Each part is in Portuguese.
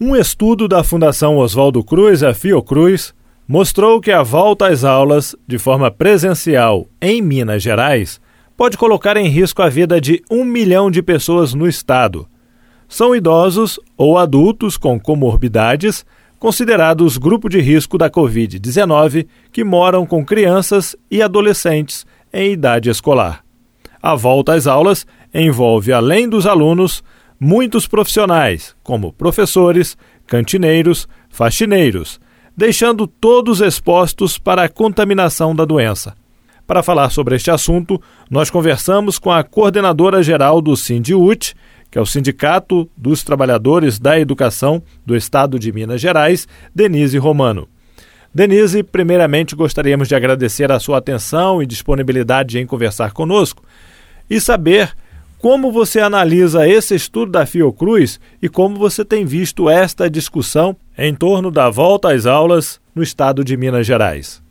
Um estudo da Fundação Oswaldo Cruz, a Fiocruz, mostrou que a volta às aulas de forma presencial em Minas Gerais pode colocar em risco a vida de um milhão de pessoas no estado. São idosos ou adultos com comorbidades considerados grupo de risco da Covid-19 que moram com crianças e adolescentes em idade escolar. A volta às aulas envolve, além dos alunos, muitos profissionais, como professores, cantineiros, faxineiros, deixando todos expostos para a contaminação da doença. Para falar sobre este assunto, nós conversamos com a coordenadora geral do Sindiut, que é o Sindicato dos Trabalhadores da Educação do Estado de Minas Gerais, Denise Romano. Denise, primeiramente gostaríamos de agradecer a sua atenção e disponibilidade em conversar conosco e saber como você analisa esse estudo da Fiocruz e como você tem visto esta discussão em torno da volta às aulas no estado de Minas Gerais.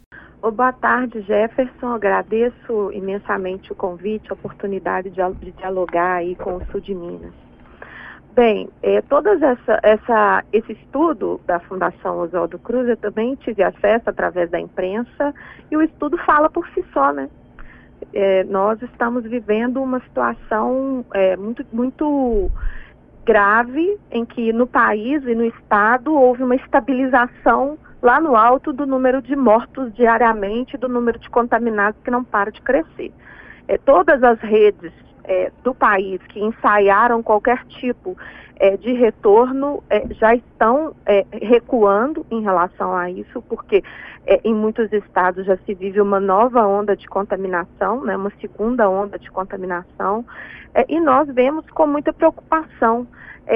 Boa tarde, Jefferson. Agradeço imensamente o convite, a oportunidade de, de dialogar aí com o sul de Minas. Bem, é, todas essa, essa, esse estudo da Fundação Oswaldo Cruz eu também tive acesso através da imprensa e o estudo fala por si só, né? É, nós estamos vivendo uma situação é, muito, muito grave em que no país e no estado houve uma estabilização lá no alto do número de mortos diariamente, do número de contaminados que não para de crescer. É, todas as redes é, do país que ensaiaram qualquer tipo é, de retorno é, já estão é, recuando em relação a isso, porque é, em muitos estados já se vive uma nova onda de contaminação, né, uma segunda onda de contaminação, é, e nós vemos com muita preocupação.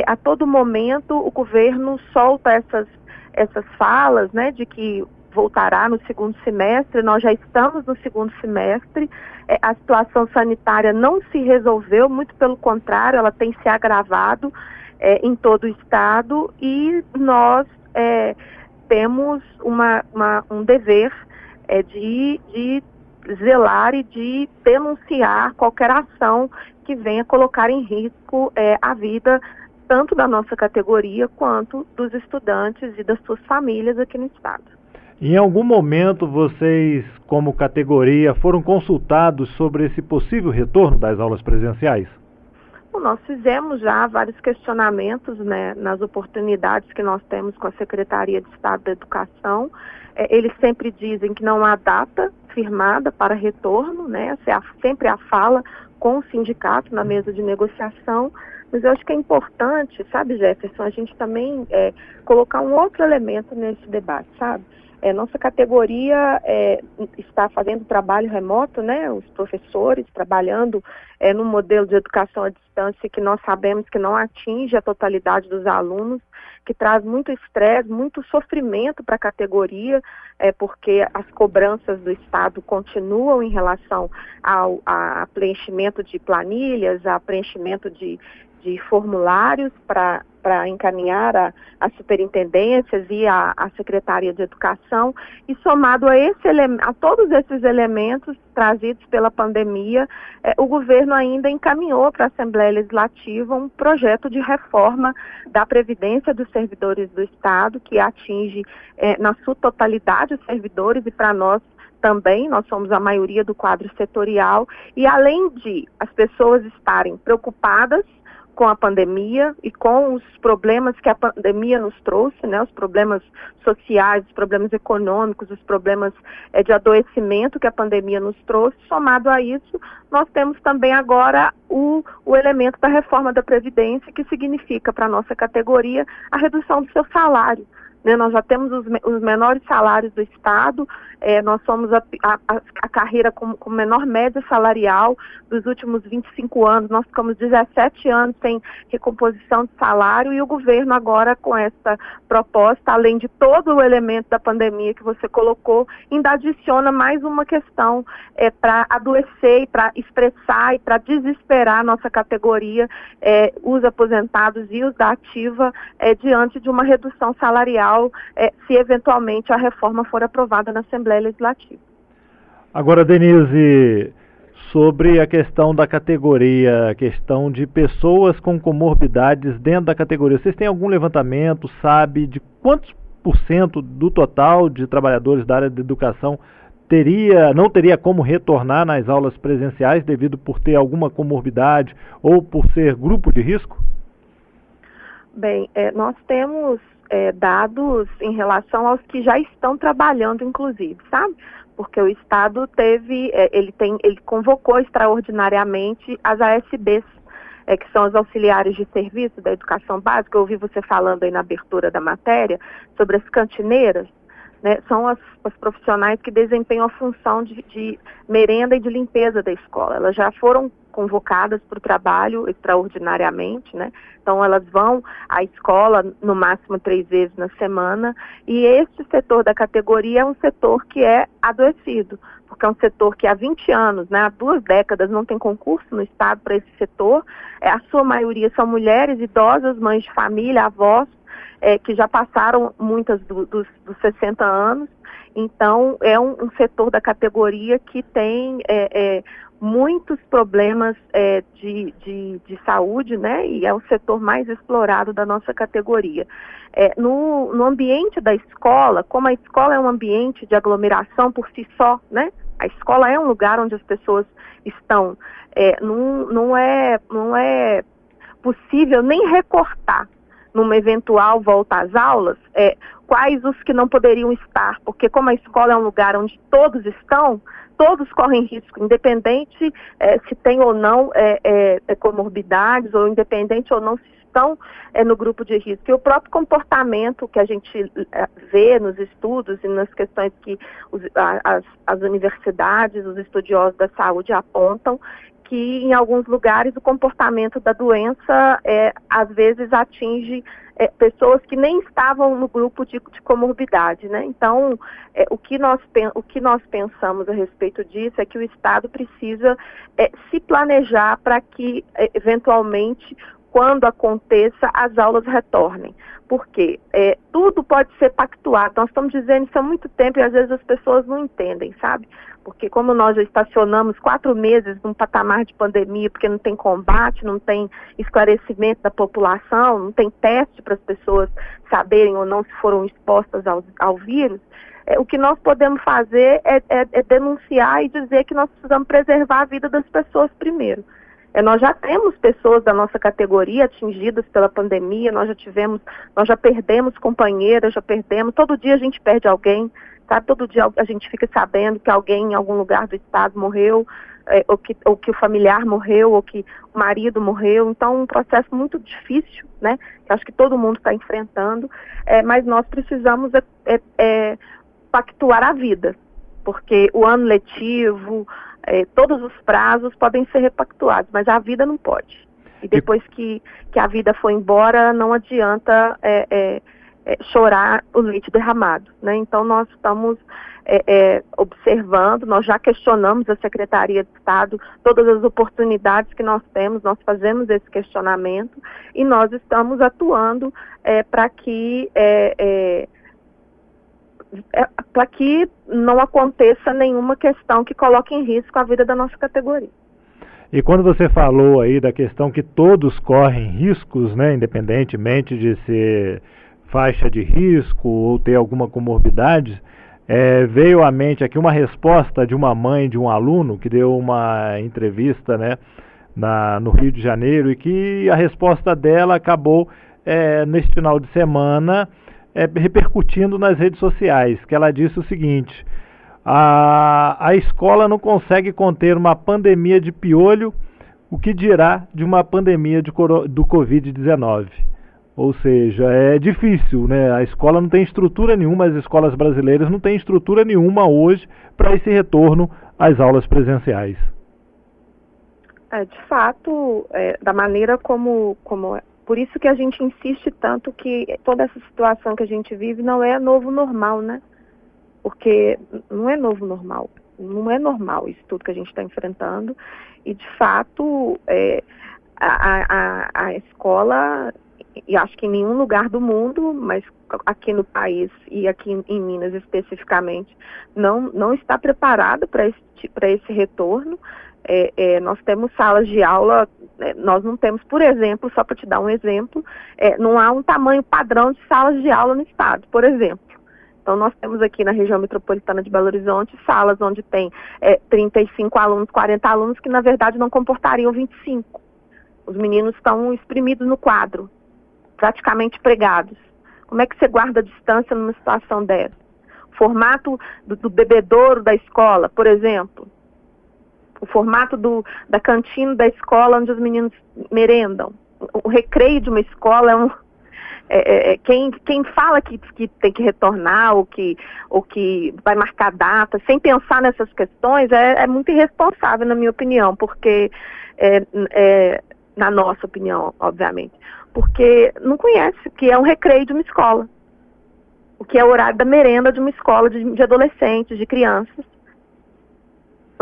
A todo momento o governo solta essas, essas falas né, de que voltará no segundo semestre, nós já estamos no segundo semestre, a situação sanitária não se resolveu, muito pelo contrário, ela tem se agravado é, em todo o estado e nós é, temos uma, uma, um dever é, de, de zelar e de denunciar qualquer ação que venha colocar em risco é, a vida tanto da nossa categoria quanto dos estudantes e das suas famílias aqui no estado. Em algum momento vocês, como categoria, foram consultados sobre esse possível retorno das aulas presenciais? nós fizemos já vários questionamentos né, nas oportunidades que nós temos com a Secretaria de Estado da Educação. É, eles sempre dizem que não há data firmada para retorno, né? Essa é a, sempre a fala com o sindicato na mesa de negociação. Mas eu acho que é importante, sabe, Jefferson, a gente também é, colocar um outro elemento nesse debate, sabe? É, nossa categoria é, está fazendo trabalho remoto, né? Os professores trabalhando é, no modelo de educação à distância que nós sabemos que não atinge a totalidade dos alunos, que traz muito estresse, muito sofrimento para a categoria, é, porque as cobranças do Estado continuam em relação ao a preenchimento de planilhas, a preenchimento de, de formulários para para encaminhar a, as superintendências e a, a, Secretaria de Educação, e somado a, esse a todos esses elementos trazidos pela pandemia, eh, o governo ainda encaminhou para a Assembleia Legislativa um projeto de reforma da Previdência dos Servidores do Estado, que atinge eh, na sua totalidade os servidores e para nós também, nós somos a maioria do quadro setorial, e além de as pessoas estarem preocupadas com a pandemia e com os problemas que a pandemia nos trouxe, né, os problemas sociais, os problemas econômicos, os problemas é, de adoecimento que a pandemia nos trouxe, somado a isso, nós temos também agora o, o elemento da reforma da Previdência, que significa para a nossa categoria a redução do seu salário. Né, nós já temos os, os, menores salários do Estado, é, nós somos a, a, a carreira com, com, menor média salarial dos últimos 25 anos, nós ficamos 17 anos sem recomposição de salário e o governo agora com essa proposta, além de todo o elemento da pandemia que você colocou, ainda adiciona mais uma questão é, para adoecer e para expressar e para desesperar a nossa categoria, é, os aposentados e os da ativa, é, diante de uma redução salarial é, se eventualmente a reforma for aprovada na Assembleia Legislativa. Agora, Denise, sobre a questão da categoria, a questão de pessoas com comorbidades dentro da categoria. Vocês têm algum levantamento, sabe, de quantos por cento do total de trabalhadores da área de educação teria, não teria como retornar nas aulas presenciais devido por ter alguma comorbidade ou por ser grupo de risco? Bem, é, nós temos é, dados em relação aos que já estão trabalhando, inclusive, sabe? Porque o Estado teve, é, ele tem, ele convocou extraordinariamente as ASBs, é, que são os auxiliares de serviço da educação básica. Eu ouvi você falando aí na abertura da matéria sobre as cantineiras. Né, são as, as, profissionais que desempenham a função de, de merenda e de limpeza da escola. Elas já foram convocadas para o trabalho extraordinariamente, né? Então elas vão à escola no máximo três vezes na semana e esse setor da categoria é um setor que é adoecido, porque é um setor que há 20 anos, né, há duas décadas não tem concurso no estado para esse setor. É, a sua maioria são mulheres idosas, mães de família, avós, é, que já passaram muitas do, dos, dos 60 anos. Então, é um, um, setor da categoria que tem é, é, muitos problemas é, de, de, de, saúde, né? E é o setor mais explorado da nossa categoria. É, no, no ambiente da escola, como a escola é um ambiente de aglomeração por si só, né? A escola é um lugar onde as pessoas estão. É, não, não, é, não é possível nem recortar numa eventual volta às aulas, é, quais os que não poderiam estar, porque como a escola é um lugar onde todos estão, todos correm risco, independente é, se tem ou não é, é, é, comorbidades, ou independente ou não se estão é, no grupo de risco. E o próprio comportamento que a gente vê nos estudos e nas questões que os, as, as universidades, os estudiosos da saúde apontam, que em alguns lugares o comportamento da doença é, às vezes atinge é, pessoas que nem estavam no grupo de, de comorbidade, né? Então, é, o, que nós, o que nós pensamos a respeito disso é que o Estado precisa é, se planejar para que, é, eventualmente, quando aconteça, as aulas retornem. Porque é, tudo pode ser pactuado. Nós estamos dizendo isso há muito tempo e às vezes as pessoas não entendem, sabe? Porque como nós já estacionamos quatro meses num patamar de pandemia, porque não tem combate, não tem esclarecimento da população, não tem teste para as pessoas saberem ou não se foram expostas ao, ao vírus, é, o que nós podemos fazer é, é, é denunciar e dizer que nós precisamos preservar a vida das pessoas primeiro. É, nós já temos pessoas da nossa categoria atingidas pela pandemia, nós já tivemos, nós já perdemos companheiras, já perdemos, todo dia a gente perde alguém, sabe? Todo dia a gente fica sabendo que alguém em algum lugar do estado morreu, é, ou, que, ou que o familiar morreu, ou que o marido morreu. Então, um processo muito difícil, né? Que acho que todo mundo está enfrentando, é, mas nós precisamos é, é, é, pactuar a vida, porque o ano letivo, é, todos os prazos podem ser repactuados, mas a vida não pode. E depois que, que a vida for embora, não adianta é, é chorar o leite derramado. Né? Então, nós estamos é, é, observando, nós já questionamos a Secretaria de Estado, todas as oportunidades que nós temos, nós fazemos esse questionamento e nós estamos atuando para que é, para que não aconteça nenhuma questão que coloque em risco a vida da nossa categoria. E quando você falou aí da questão que todos correm riscos, né, independentemente de ser faixa de risco ou ter alguma comorbidade, é, veio à mente aqui uma resposta de uma mãe de um aluno que deu uma entrevista, né, na, no Rio de Janeiro e que a resposta dela acabou é, neste final de semana é, repercutindo nas redes sociais, que ela disse o seguinte: a, a escola não consegue conter uma pandemia de piolho, o que dirá de uma pandemia de, do Covid-19? Ou seja, é difícil, né? A escola não tem estrutura nenhuma, as escolas brasileiras não têm estrutura nenhuma hoje para esse retorno às aulas presenciais. É, de fato, é, da maneira como, como por isso que a gente insiste tanto que toda essa situação que a gente vive não é novo normal, né? Porque não é novo normal. Não é normal isso tudo que a gente está enfrentando. E, de fato, é, a, a, a escola, e acho que em nenhum lugar do mundo, mas aqui no país e aqui em, Minas especificamente, não, não está preparado para esse, esse retorno. É, é, nós temos salas de aula, é, nós não temos, por exemplo, só para te dar um exemplo, é, não há um tamanho padrão de salas de aula no estado, por exemplo. Então, nós temos aqui na região metropolitana de Belo Horizonte salas onde tem é, 35 alunos, 40 alunos, que na verdade não comportariam 25. Os meninos estão exprimidos no quadro, praticamente pregados. Como é que você guarda a distância numa situação dessa? O formato do, do bebedouro da escola, por exemplo, o formato do, da cantina da escola onde os meninos merendam. O, o recreio de uma escola é um. É, é, é, quem, quem fala que, que tem que retornar ou que, ou que vai marcar data, sem pensar nessas questões, é, é muito irresponsável, na minha opinião, porque, é, é, na nossa opinião, obviamente, porque não conhece o que é um recreio de uma escola, o que é o horário da merenda de uma escola de, de adolescentes, de crianças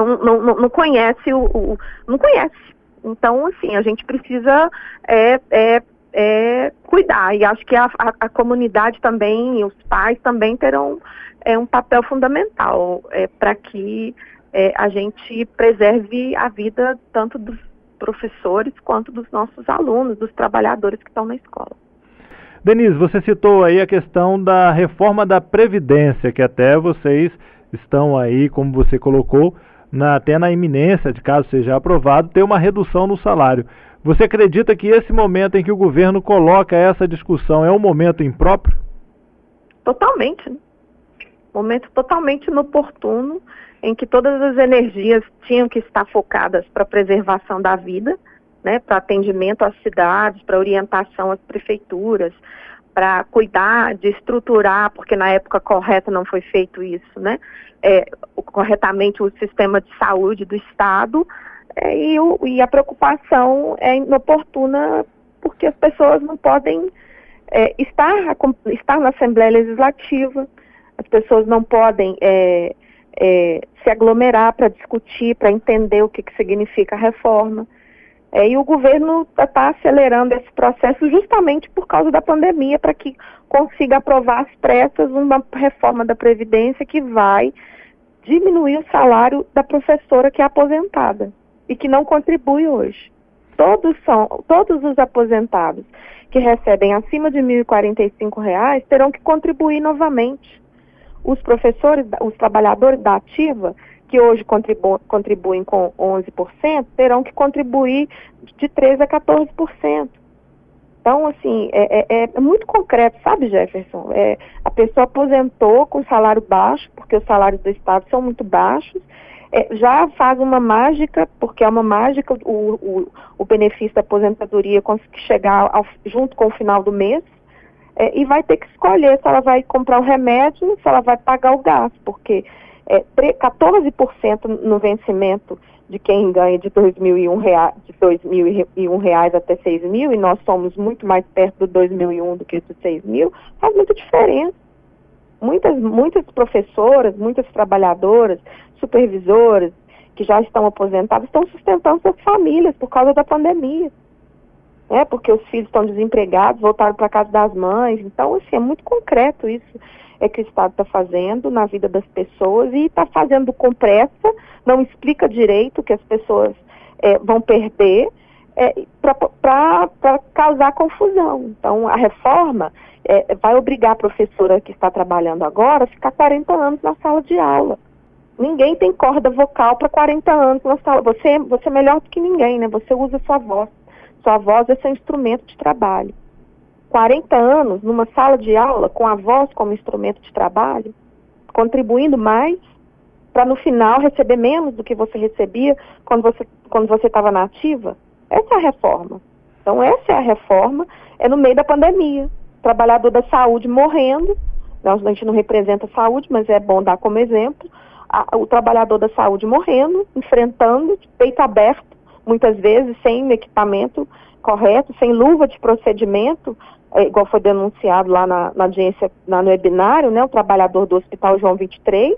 não, não, não conhece o, o, não conhece. Então, assim, a gente precisa é, é, é cuidar. E acho que a, a, a, comunidade também, os pais também terão é, um papel fundamental é, para que é, a gente preserve a vida tanto dos professores quanto dos nossos alunos, dos trabalhadores que estão na escola. Denise, você citou aí a questão da reforma da Previdência, que até vocês estão aí, como você colocou, na, até na iminência de caso seja aprovado, ter uma redução no salário. Você acredita que esse momento em que o governo coloca essa discussão é um momento impróprio? Totalmente. Né? Momento totalmente inoportuno, em que todas as energias tinham que estar focadas para a preservação da vida, né, para atendimento às cidades, para orientação às prefeituras, para cuidar de estruturar, porque na época correta não foi feito isso, né? É, corretamente o sistema de saúde do Estado é, e, o, e, a preocupação é inoportuna porque as pessoas não podem é, estar, estar na Assembleia Legislativa, as pessoas não podem é, se aglomerar para discutir, para entender o que, que significa a reforma. É, e o governo está tá acelerando esse processo justamente por causa da pandemia, para que consiga aprovar às pressas uma reforma da Previdência que vai diminuir o salário da professora que é aposentada e que não contribui hoje. Todos são, todos os aposentados que recebem acima de R$ 1.045 terão que contribuir novamente. Os professores, os trabalhadores da ativa que hoje contribu contribuem com 11%, terão que contribuir de 13% a 14%. Então, assim, é, é, é, muito concreto, sabe, Jefferson? É, a pessoa aposentou com salário baixo, porque os salários do Estado são muito baixos, é, já faz uma mágica, porque é uma mágica o, o, o benefício da aposentadoria conseguir chegar ao, junto com o final do mês, é, e vai ter que escolher se ela vai comprar o remédio, se ela vai pagar o gás, porque é, 14% no vencimento de quem ganha de 2001 reais, de 2001 reais até 6 mil, e nós somos muito mais perto do 2001 do que do 6 mil, faz muita diferença. Muitas, muitas professoras, muitas trabalhadoras, supervisoras que já estão aposentadas estão sustentando suas famílias por causa da pandemia. Né? Porque os filhos estão desempregados, voltaram para casa das mães. Então, assim, é muito concreto isso é que o Estado está fazendo na vida das pessoas e está fazendo com pressa, não explica direito que as pessoas é, vão perder é, para causar confusão. Então, a reforma é, vai obrigar a professora que está trabalhando agora a ficar 40 anos na sala de aula. Ninguém tem corda vocal para 40 anos na sala. Você, você é melhor do que ninguém, né? Você usa sua voz. Sua voz é seu instrumento de trabalho. 40 anos numa sala de aula com a voz como instrumento de trabalho, contribuindo mais para no final receber menos do que você recebia quando você quando você estava na ativa. Essa é a reforma. Então essa é a reforma, é no meio da pandemia. Trabalhador da saúde morrendo, a gente não representa a saúde, mas é bom dar como exemplo, a, o trabalhador da saúde morrendo, enfrentando, peito aberto, muitas vezes sem equipamento correto, sem luva de procedimento, é, igual foi denunciado lá na, na audiência, no webinário, né, o trabalhador do Hospital João 23,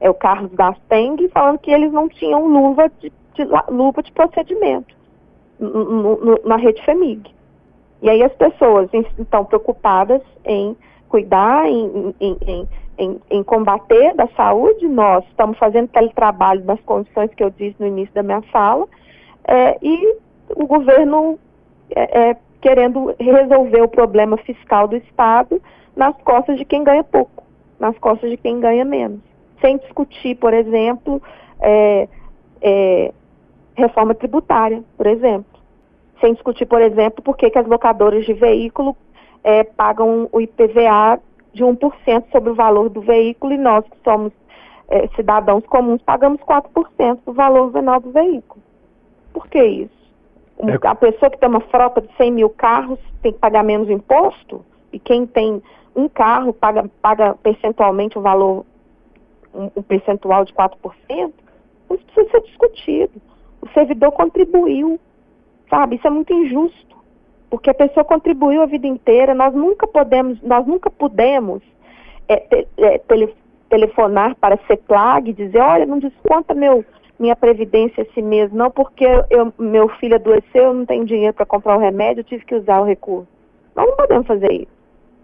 é o Carlos Gasteng, falando que eles não tinham luva de, de luva de procedimento no, no, na rede FEMIG. E aí as pessoas estão preocupadas em cuidar, em, em, em, em, em combater da saúde, nós estamos fazendo teletrabalho nas condições que eu disse no início da minha fala, é, e o governo é, é, querendo resolver o problema fiscal do Estado nas costas de quem ganha pouco, nas costas de quem ganha menos. Sem discutir, por exemplo, é, é, reforma tributária, por exemplo. Sem discutir, por exemplo, por que, que as locadoras de veículo é, pagam o IPVA de 1% sobre o valor do veículo e nós que somos é, cidadãos comuns pagamos 4% do valor venal do veículo. Por que isso? É... A pessoa que tem uma frota de 100 mil carros tem que pagar menos imposto e quem tem um carro paga, paga percentualmente o valor, um, um percentual de 4%. Isso precisa ser discutido. O servidor contribuiu, sabe? Isso é muito injusto porque a pessoa contribuiu a vida inteira. Nós nunca podemos, nós nunca pudemos é, te, é, tele, telefonar para a CEPLAG e dizer, olha, não desconta meu, minha previdência esse mês, não, porque eu, meu filho adoeceu, eu não tenho dinheiro para comprar o remédio, eu tive que usar o recurso. Nós não podemos fazer isso.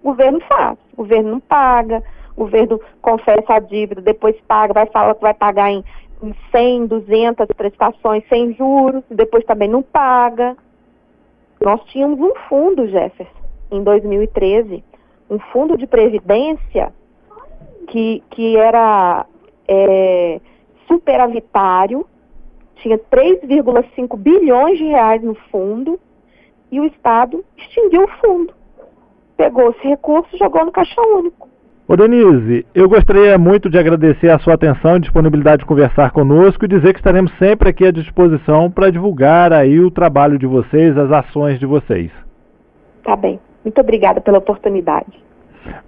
O governo faz, o governo não paga, o governo confessa a dívida, depois paga, vai falar que vai pagar em, em 100, 200 prestações sem juros, depois também não paga. Nós tínhamos um fundo, Jefferson, em 2013, um fundo de previdência que, que era é, superavitário, tinha 3,5 bilhões de reais no fundo e o Estado extinguiu o fundo. Pegou esse recurso e jogou no caixa único. Ô Denise, eu gostaria muito de agradecer a sua atenção e disponibilidade de conversar conosco e dizer que estaremos sempre aqui à disposição para divulgar aí o trabalho de vocês, as ações de vocês. Tá bem. Muito obrigada pela oportunidade.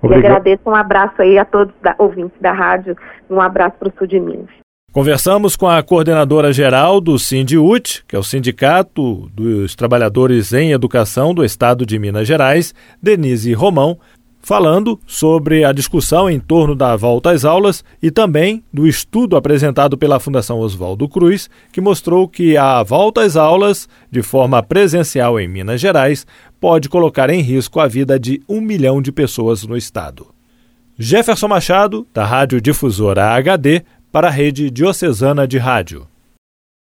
Obrigado. E agradeço um abraço aí a todos da, ouvintes da rádio, um abraço para o sul de Minas. Conversamos com a coordenadora geral do Sindiut, que é o Sindicato dos Trabalhadores em Educação do Estado de Minas Gerais, Denise Romão, falando sobre a discussão em torno da volta às aulas e também do estudo apresentado pela Fundação Oswaldo Cruz, que mostrou que a volta às aulas, de forma presencial em Minas Gerais, pode colocar em risco a vida de um milhão de pessoas no estado. Jefferson Machado, da Rádio Difusora HD, para a Rede Diocesana de Rádio.